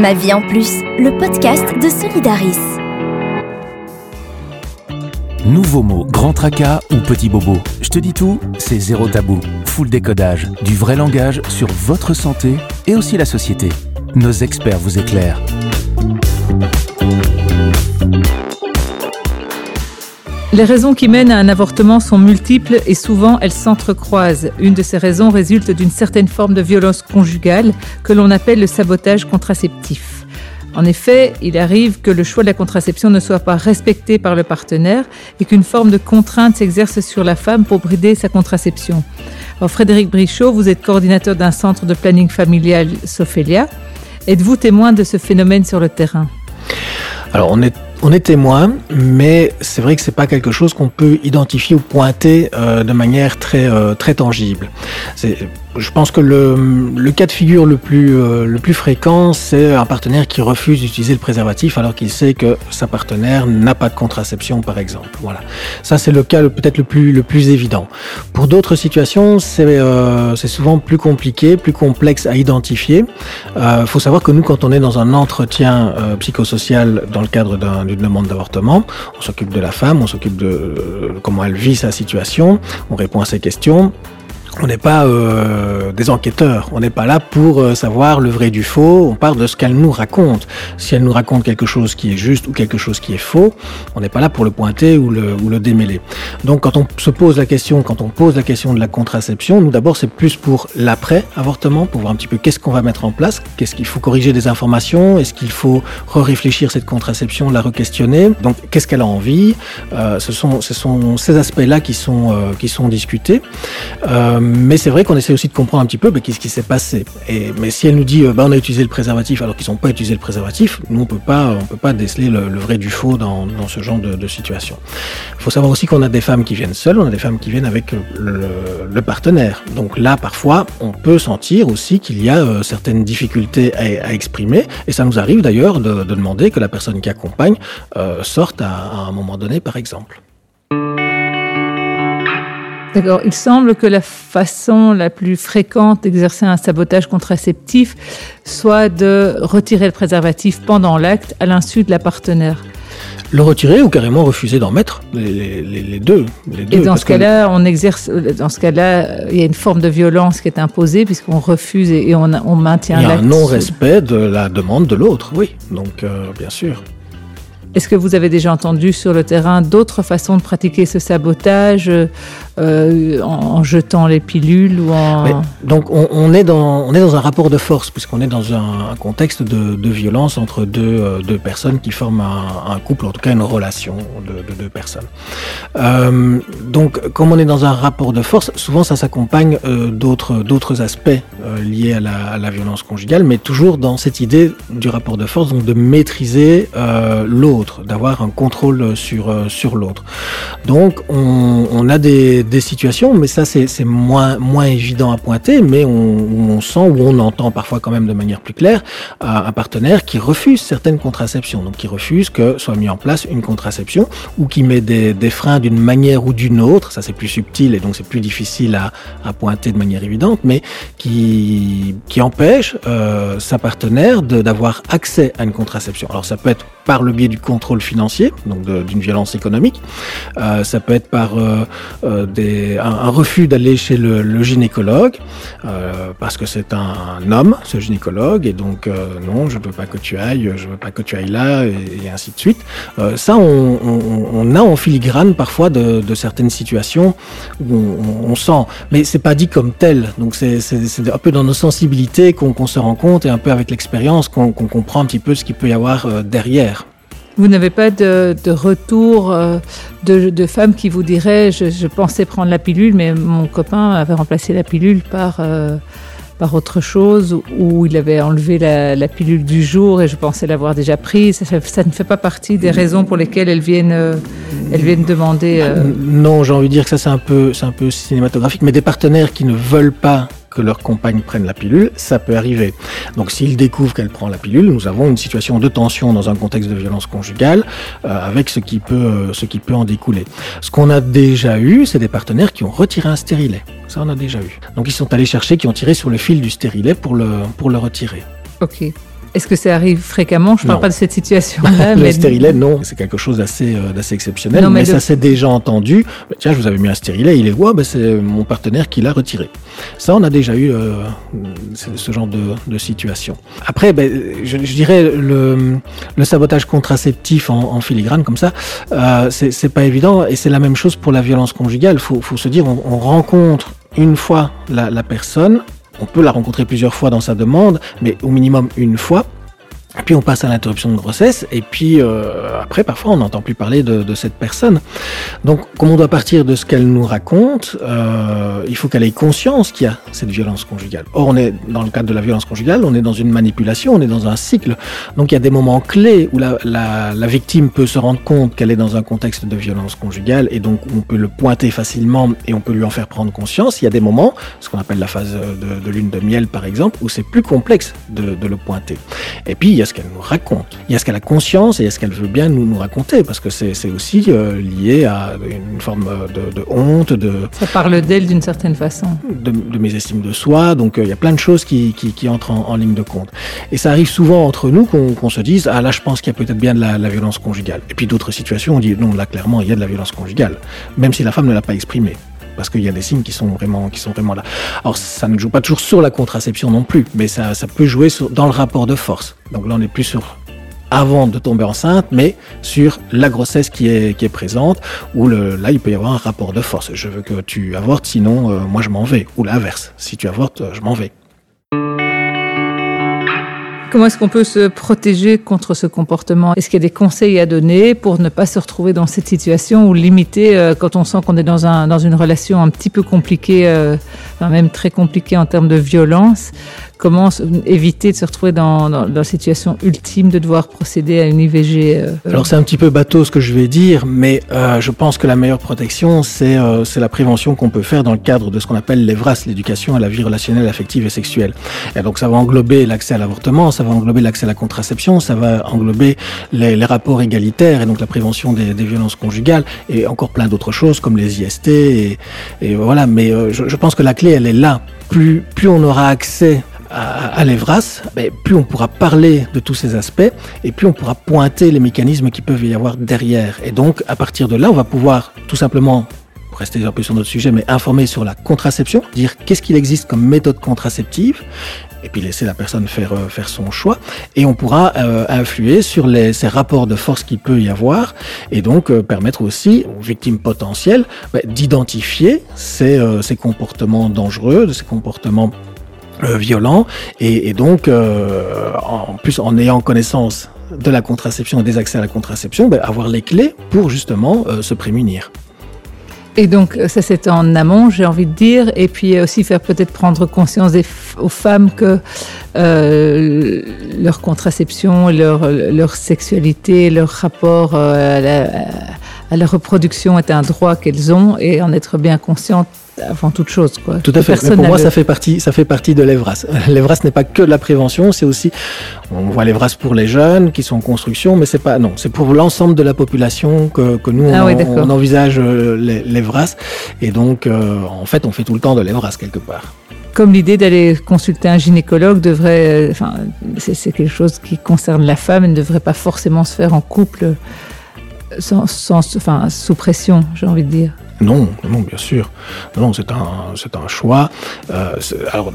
Ma vie en plus, le podcast de Solidaris. Nouveau mot, grand tracas ou petit bobo? Je te dis tout, c'est zéro tabou. Full décodage, du vrai langage sur votre santé et aussi la société. Nos experts vous éclairent. Les raisons qui mènent à un avortement sont multiples et souvent elles s'entrecroisent. Une de ces raisons résulte d'une certaine forme de violence conjugale que l'on appelle le sabotage contraceptif. En effet, il arrive que le choix de la contraception ne soit pas respecté par le partenaire et qu'une forme de contrainte s'exerce sur la femme pour brider sa contraception. Frédéric Brichot, vous êtes coordinateur d'un centre de planning familial Sophelia. Êtes-vous témoin de ce phénomène sur le terrain? On est témoin, mais c'est vrai que c'est pas quelque chose qu'on peut identifier ou pointer euh, de manière très euh, très tangible. Je pense que le, le, cas de figure le plus, euh, le plus fréquent, c'est un partenaire qui refuse d'utiliser le préservatif alors qu'il sait que sa partenaire n'a pas de contraception, par exemple. Voilà. Ça, c'est le cas peut-être le plus, le plus évident. Pour d'autres situations, c'est euh, souvent plus compliqué, plus complexe à identifier. Il euh, faut savoir que nous, quand on est dans un entretien euh, psychosocial dans le cadre demande d'avortement, on s'occupe de la femme, on s'occupe de comment elle vit sa situation, on répond à ses questions on n'est pas euh, des enquêteurs, on n'est pas là pour euh, savoir le vrai du faux, on parle de ce qu'elle nous raconte. Si elle nous raconte quelque chose qui est juste ou quelque chose qui est faux, on n'est pas là pour le pointer ou le, ou le démêler. Donc quand on se pose la question, quand on pose la question de la contraception, nous d'abord c'est plus pour l'après-avortement, pour voir un petit peu qu'est-ce qu'on va mettre en place, qu'est-ce qu'il faut corriger des informations, est-ce qu'il faut re-réfléchir cette contraception, la re-questionner, donc qu'est-ce qu'elle a envie, euh, ce, sont, ce sont ces aspects-là qui, sont qui sont discutés. Euh, mais c'est vrai qu'on essaie aussi de comprendre un petit peu bah, qu'est-ce qui s'est passé. Et, mais si elle nous dit euh, bah, on a utilisé le préservatif alors qu'ils n'ont pas utilisé le préservatif, nous on peut pas on peut pas déceler le, vrai du faux dans, dans ce genre de, de situation. Il faut savoir aussi qu'on a des femmes qui viennent seules, on a des femmes qui viennent avec le, le partenaire. Donc là parfois on peut sentir aussi qu'il y a euh, certaines difficultés à, à, exprimer et ça nous arrive d'ailleurs de, de, demander que la personne qui accompagne euh, sorte à, à un moment donné par exemple. D'accord. Il semble que la façon la plus fréquente d'exercer un sabotage contraceptif soit de retirer le préservatif pendant l'acte à l'insu de la partenaire. Le retirer ou carrément refuser d'en mettre les, les, les, deux, les, deux. Et dans ce cas-là, on exerce. Dans ce cas-là, il y a une forme de violence qui est imposée puisqu'on refuse et on, on maintient l'acte. Il y a un non-respect de la demande de l'autre, oui. Donc, euh, bien sûr. Est-ce que vous avez déjà entendu sur le terrain d'autres façons de pratiquer ce sabotage euh, en, jetant les pilules ou en... Donc on, est dans, on est dans un rapport de force puisqu'on est dans un, contexte de, violence entre deux, euh, deux personnes qui forment un, couple, en tout cas une relation de, de deux personnes. Euh, donc comme on est dans un rapport de force, souvent ça s'accompagne d'autres d'autres aspects liés à la, à la, violence conjugale, mais toujours dans cette idée du rapport de force, donc de maîtriser euh, d'avoir un contrôle sur, euh, sur l'autre. Donc on, a des, des situations, mais ça c'est moins, moins évident à pointer, mais on, on, sent ou on entend parfois quand même de manière plus claire un partenaire qui refuse certaines contraceptions, donc qui refuse que soit mis en place une contraception ou qui met des, des freins d'une manière ou d'une autre, ça c'est plus subtil et donc c'est plus difficile à, à, pointer de manière évidente, mais qui, qui empêche euh, sa partenaire d'avoir accès à une contraception. Alors ça peut être par le biais du contrôle financier, donc d'une violence économique. Euh, ça peut être par euh, euh, un, refus d'aller chez le, gynécologue, parce que c'est un, homme, ce gynécologue, et donc non, je veux pas que tu ailles, je veux pas que tu ailles là, et, ainsi de suite. Ça, on, a en filigrane parfois de, certaines situations où on, sent, mais c'est pas dit comme tel. Donc c'est un peu dans nos sensibilités qu'on qu se rend compte et un peu avec l'expérience qu'on qu comprend un petit peu ce qu'il peut y avoir derrière. Vous n'avez pas de, retour euh, de, femmes qui vous diraient je, pensais prendre la pilule, mais mon copain avait remplacé la pilule par, euh, par autre chose, ou il avait enlevé la, pilule du jour et je pensais l'avoir déjà prise. Ça, ne fait pas partie des raisons pour lesquelles elles viennent, euh, elles viennent demander. Euh... Non, j'ai envie de dire que ça c'est un, un peu cinématographique, mais des partenaires qui ne veulent pas que leur compagne prenne la pilule, ça peut arriver. Donc s'ils découvrent qu'elle prend la pilule, nous avons une situation de tension dans un contexte de violence conjugale euh, avec ce qui, peut, euh, ce qui peut en découler. Ce qu'on a déjà eu, c'est des partenaires qui ont retiré un stérilet. Ça, on a déjà eu. Donc ils sont allés chercher, qui ont tiré sur le fil du stérilet pour le, pour le retirer. Ok. Est-ce que ça arrive fréquemment? Je ne parle pas de cette situation-là. le stérilet, non. C'est quelque chose d'assez euh, exceptionnel. mais, ça s'est déjà entendu. Bah, tiens, je vous avais mis un stérilet, il est ouais, bah, c'est mon partenaire qui l'a retiré. Ça, on a déjà eu euh, ce genre de, situation. Après, ben, je, dirais le, le, sabotage contraceptif en, filigrane comme ça, euh, c'est pas évident. Et c'est la même chose pour la violence conjugale. Il faut, faut, se dire, on, on rencontre une fois la, la personne, on peut la rencontrer plusieurs fois dans sa demande, mais au minimum une fois. Et puis on passe à l'interruption de grossesse, et puis euh, après parfois on n'entend plus parler de, de, cette personne. Donc comme on doit partir de ce qu'elle nous raconte, euh, il faut qu'elle ait conscience qu'il y a cette violence conjugale. Or on est dans le cadre de la violence conjugale, on est dans une manipulation, on est dans un cycle. Donc il y a des moments clés où la, la, la victime peut se rendre compte qu'elle est dans un contexte de violence conjugale, et donc on peut le pointer facilement et on peut lui en faire prendre conscience. Il y a des moments, ce qu'on appelle la phase de, de lune de miel par exemple, où c'est plus complexe de, de le pointer. Et puis y a ce qu'elle nous raconte, il y a ce qu'elle a conscience et il y a ce qu'elle veut bien nous, nous raconter, parce que c'est aussi euh, lié à une forme de, de, honte, de... Ça parle d'elle d'une certaine façon. De, de, mes estimes de soi, donc euh, il y a plein de choses qui, qui, qui entrent en, en, ligne de compte. Et ça arrive souvent entre nous qu'on qu se dise, ah là je pense qu'il y a peut-être bien de la, la, violence conjugale. Et puis d'autres situations, on dit, non là clairement il y a de la violence conjugale, même si la femme ne l'a pas exprimée parce qu'il y a des signes qui sont vraiment, qui sont vraiment là. Alors ça ne joue pas toujours sur la contraception non plus, mais ça, ça peut jouer dans le rapport de force. Donc là on n'est plus sur avant de tomber enceinte, mais sur la grossesse qui est, qui est présente, où le, là, il peut y avoir un rapport de force. Je veux que tu avortes, sinon, euh, moi, je m'en vais. Ou l'inverse. Si tu avortes, euh, je m'en vais. Comment est-ce qu'on peut se protéger contre ce comportement? Est-ce qu'il y a des conseils à donner pour ne pas se retrouver dans cette situation ou limiter euh, quand on sent qu'on est dans, un, dans une relation un petit peu compliquée, euh, même très compliquée en termes de violence Comment éviter de se retrouver dans, la situation ultime de devoir procéder à une IVG euh, Alors c'est un petit peu bateau ce que je vais dire, mais euh, je pense que la meilleure protection, c'est euh, la prévention qu'on peut faire dans le cadre de ce qu'on appelle l'EVRAS, l'éducation à la vie relationnelle, affective et sexuelle. Et donc ça va englober l'accès à l'avortement, ça va englober l'accès à la contraception, ça va englober les, les, rapports égalitaires et donc la prévention des, violences conjugales et encore plein d'autres choses comme les IST et, et voilà. Mais euh, je, je pense que la clé, elle est là. Plus, plus on aura accès à, à l'EVRAS, ben, plus on pourra parler de tous ces aspects et plus on pourra pointer les mécanismes qui peuvent y avoir derrière. Et donc, à partir de là, on va pouvoir tout simplement rester un peu sur notre sujet, mais informer sur la contraception, dire qu'est-ce qu'il existe comme méthode contraceptive, et puis laisser la personne faire, euh, faire son choix. Et on pourra euh, influer sur les, ces rapports de force qu'il peut y avoir, et donc euh, permettre aussi aux victimes potentielles bah, d'identifier ces, euh, ces comportements dangereux, ces comportements violent. Et, donc euh, en plus en ayant connaissance de la contraception et des accès à la contraception, ben, avoir les clés pour justement euh, se prémunir. Et donc ça c'est en amont, j'ai envie de dire, et puis aussi faire peut-être prendre conscience aux femmes que euh, leur contraception, leur, sexualité, leur rapport euh, à, la, à la reproduction est un droit qu'elles ont. Et en être bien consciente avant toute chose. Quoi. Tout à fait. Pour moi, le... ça fait partie, ça fait partie de l'EVRAS. L'EVRAS n'est pas que de la prévention, c'est aussi, on voit l'EVRAS pour les jeunes qui sont en construction, mais c'est pas, non, c'est pour l'ensemble de la population que, que nous, ah on, oui, on envisage euh, l'EVRAS. Et donc, euh, en fait, on fait tout le temps de l'EVRAS quelque part comme l'idée d'aller consulter un gynécologue devrait, euh, enfin, c'est quelque chose qui concerne la femme et ne devrait pas forcément se faire en couple sans, sans enfin, sous pression, j'ai envie de dire. Non, non, bien sûr. Non, c'est un, c'est un choix. Euh, alors,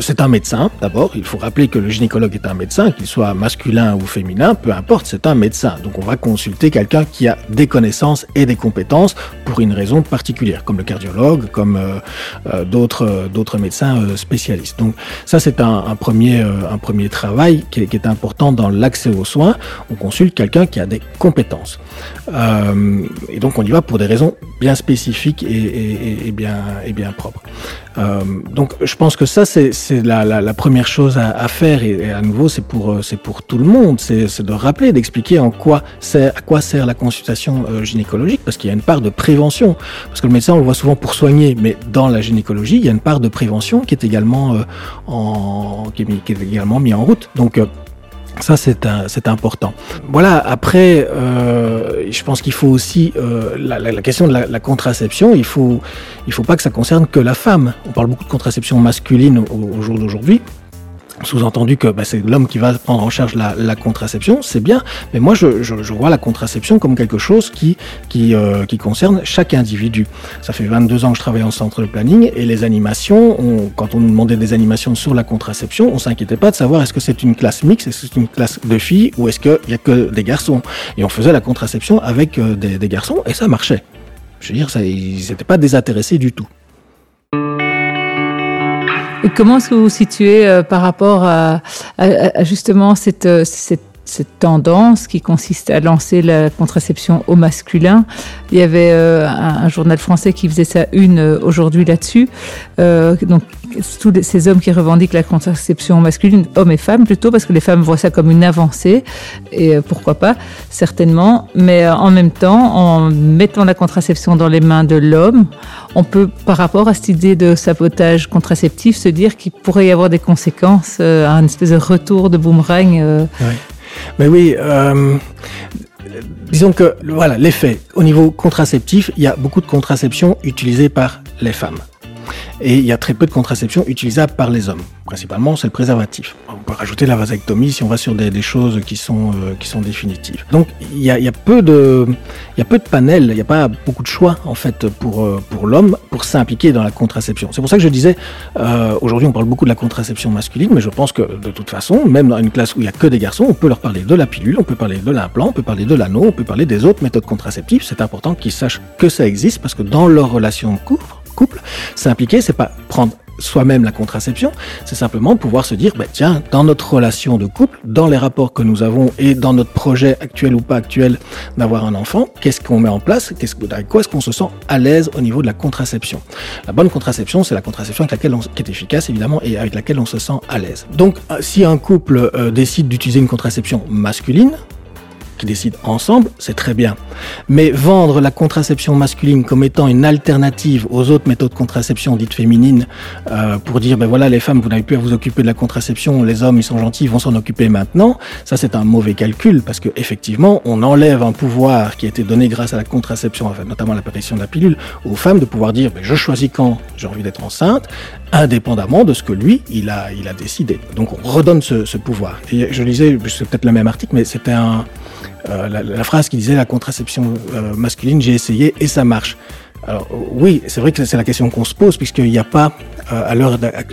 c'est un médecin. D'abord, il faut rappeler que le gynécologue est un médecin, qu'il soit masculin ou féminin, peu importe, c'est un médecin. Donc, on va consulter quelqu'un qui a des connaissances et des compétences pour une raison particulière, comme le cardiologue, comme euh, euh, d'autres, d'autres médecins spécialistes. Donc, ça, c'est un, premier, un premier travail qui est, important dans l'accès aux soins. On consulte quelqu'un qui a des compétences. Et donc, on y va pour des raisons bien spécifique et, bien, et. Euh, donc je pense que ça c'est la, la, première chose à, faire et, à nouveau c'est pour c'est pour tout le monde. C'est de rappeler d'expliquer en quoi à quoi sert la consultation euh, gynécologique parce qu'il y a une part de prévention. Parce que le médecin on le voit souvent pour soigner mais dans la gynécologie il y a une part de prévention qui est également euh, en en route. Donc euh, ça, c'est important. Voilà, après, euh, je pense qu'il faut aussi, euh, la, question de la, contraception, il faut, il faut pas que ça concerne que la femme. On parle beaucoup de contraception masculine au jour d'aujourd'hui. Sous-entendu que bah, c'est l'homme qui va prendre en charge la, la contraception, c'est bien, mais moi je, je, je, vois la contraception comme quelque chose qui, qui, euh, qui concerne chaque individu. Ça fait 22 ans que je travaille en centre de planning et les animations, on, quand on nous demandait des animations sur la contraception, on s'inquiétait pas de savoir est-ce que c'est une classe mixte, est-ce que c'est une classe de filles ou est-ce qu'il y a que des garçons. Et on faisait la contraception avec euh, des, des garçons et ça marchait. Je veux dire, ça, ils n'étaient pas désintéressés du tout. Comment est-ce que vous vous situez euh, par rapport à, à, à justement cette, euh, cette, cette, tendance qui consiste à lancer la contraception au masculin Il y avait euh, un, journal français qui faisait sa une euh, aujourd'hui là-dessus. Euh, donc tous ces hommes qui revendiquent la contraception masculine, hommes et femmes plutôt, parce que les femmes voient ça comme une avancée, et pourquoi pas, certainement, mais en même temps, en mettant la contraception dans les mains de l'homme, on peut, par rapport à cette idée de sabotage contraceptif, se dire qu'il pourrait y avoir des conséquences, un espèce de retour de boomerang. Mais oui, euh, disons que voilà, l'effet au niveau contraceptif, il y a beaucoup de contraception utilisée par les femmes et il y a très peu de contraception utilisable par les hommes. Principalement, c'est le préservatif. On peut rajouter la vasectomie si on va sur des, choses qui sont, euh, qui sont définitives. Donc, il y a, peu de, y a peu de panels, il n'y a pas beaucoup de choix, en fait, pour, euh, pour l'homme, pour s'impliquer dans la contraception. C'est pour ça que je disais, euh, aujourd'hui, on parle beaucoup de la contraception masculine, mais je pense que, de toute façon, même dans une classe où il n'y a que des garçons, on peut leur parler de la pilule, on peut parler de l'implant, on peut parler de l'anneau, on peut parler des autres méthodes contraceptives. C'est important qu'ils sachent que ça existe, parce que dans leur relation de couple, couple, s'impliquer, c'est pas prendre soi-même la contraception, c'est simplement pouvoir se dire, bah, tiens, dans notre relation de couple, dans les rapports que nous avons et dans notre projet actuel ou pas actuel d'avoir un enfant, qu'est-ce qu'on met en place, qu'est-ce, avec quoi est-ce qu'on se sent à l'aise au niveau de la contraception? La bonne contraception, c'est la contraception avec laquelle on, qui est efficace évidemment et avec laquelle on se sent à l'aise. Donc, si un couple euh, décide d'utiliser une contraception masculine, qui décident ensemble, c'est très bien. Mais vendre la contraception masculine comme étant une alternative aux autres méthodes de contraception dites féminines, euh, pour dire ben voilà les femmes vous n'avez plus à vous occuper de la contraception, les hommes ils sont gentils, ils vont s'en occuper maintenant, ça c'est un mauvais calcul parce que effectivement on enlève un pouvoir qui a été donné grâce à la contraception, enfin, notamment l'apparition de la pilule, aux femmes de pouvoir dire ben, je choisis quand j'ai envie d'être enceinte, indépendamment de ce que lui il a il a décidé. Donc on redonne ce, ce pouvoir. Et je lisais, c'est peut-être le même article, mais c'était un euh, la, phrase qui disait la contraception euh, masculine, j'ai essayé et ça marche. Alors oui, c'est vrai que c'est la question qu'on se pose puisqu'il n'y a pas euh,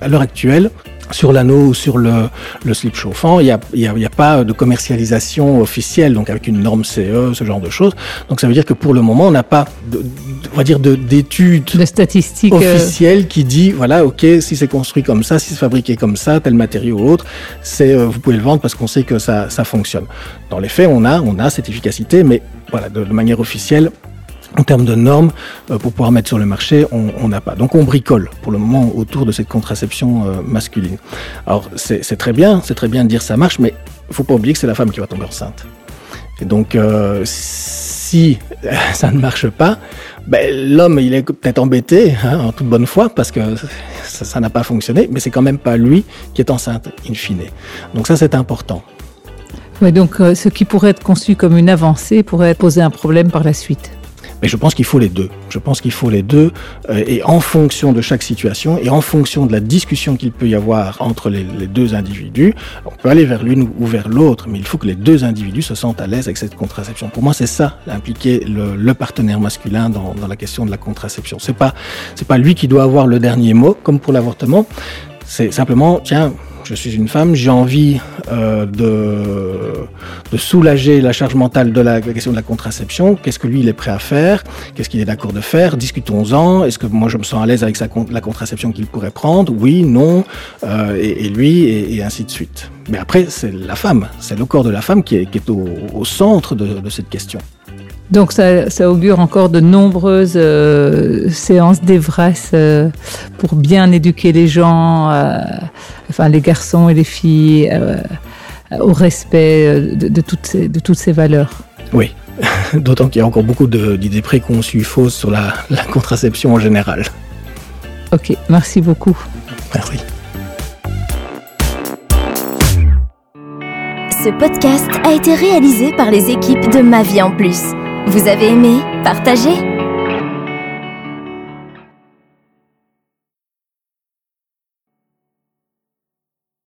à l'heure actuelle sur l'anneau ou sur le, le slip chauffant, il n'y a, y a, y a, pas de commercialisation officielle, donc avec une norme CE, ce genre de choses. Donc ça veut dire que pour le moment, on n'a pas, de, de, on va dire, d'études de, statistiques officielles qui dit, voilà, ok, si c'est construit comme ça, si c'est fabriqué comme ça, tel matériau ou autre, c'est, euh, vous pouvez le vendre parce qu'on sait que ça, ça fonctionne. Dans les faits, on a, on a cette efficacité, mais voilà, de, de manière officielle, en termes de normes, euh, pour pouvoir mettre sur le marché, on n'a pas. Donc on bricole pour le moment autour de cette contraception euh, masculine. Alors c'est très bien, c'est très bien de dire ça marche, mais il faut pas oublier que c'est la femme qui va tomber enceinte. Et donc euh, si ça ne marche pas, ben, l'homme il est peut-être embêté hein, en toute bonne foi parce que ça n'a pas fonctionné, mais c'est quand même pas lui qui est enceinte in fine. Donc ça c'est important. Oui, donc ce qui pourrait être conçu comme une avancée pourrait poser un problème par la suite. Mais je pense qu'il faut les deux. Je pense qu'il faut les deux. Euh, et en fonction de chaque situation et en fonction de la discussion qu'il peut y avoir entre les, deux individus, on peut aller vers l'une ou vers l'autre, mais il faut que les deux individus se sentent à l'aise avec cette contraception. Pour moi, c'est ça, impliquer le, le, partenaire masculin dans, dans, la question de la contraception. C'est pas, c'est pas lui qui doit avoir le dernier mot, comme pour l'avortement. C'est simplement, tiens, je suis une femme, j'ai envie euh, de, soulager la charge mentale de la, question de la contraception. Qu'est-ce que lui, il est prêt à faire? Qu'est-ce qu'il est d'accord de faire? Discutons-en. Est-ce que moi, je me sens à l'aise avec la contraception qu'il pourrait prendre? Oui, non, euh, et, lui, et, ainsi de suite. Mais après, c'est la femme, c'est le corps de la femme qui est, au centre de, de cette question. Donc ça, ça, augure encore de nombreuses euh, séances d'Evras euh, pour bien éduquer les gens, euh, enfin les garçons et les filles, euh, au respect de, de, toutes ces, de toutes ces valeurs. Oui, d'autant qu'il y a encore beaucoup d'idées préconçues fausses sur la, la contraception en général. Ok, merci beaucoup. Merci. Ce podcast a été réalisé par les équipes de Ma Vie en Plus. Vous avez aimé Partagez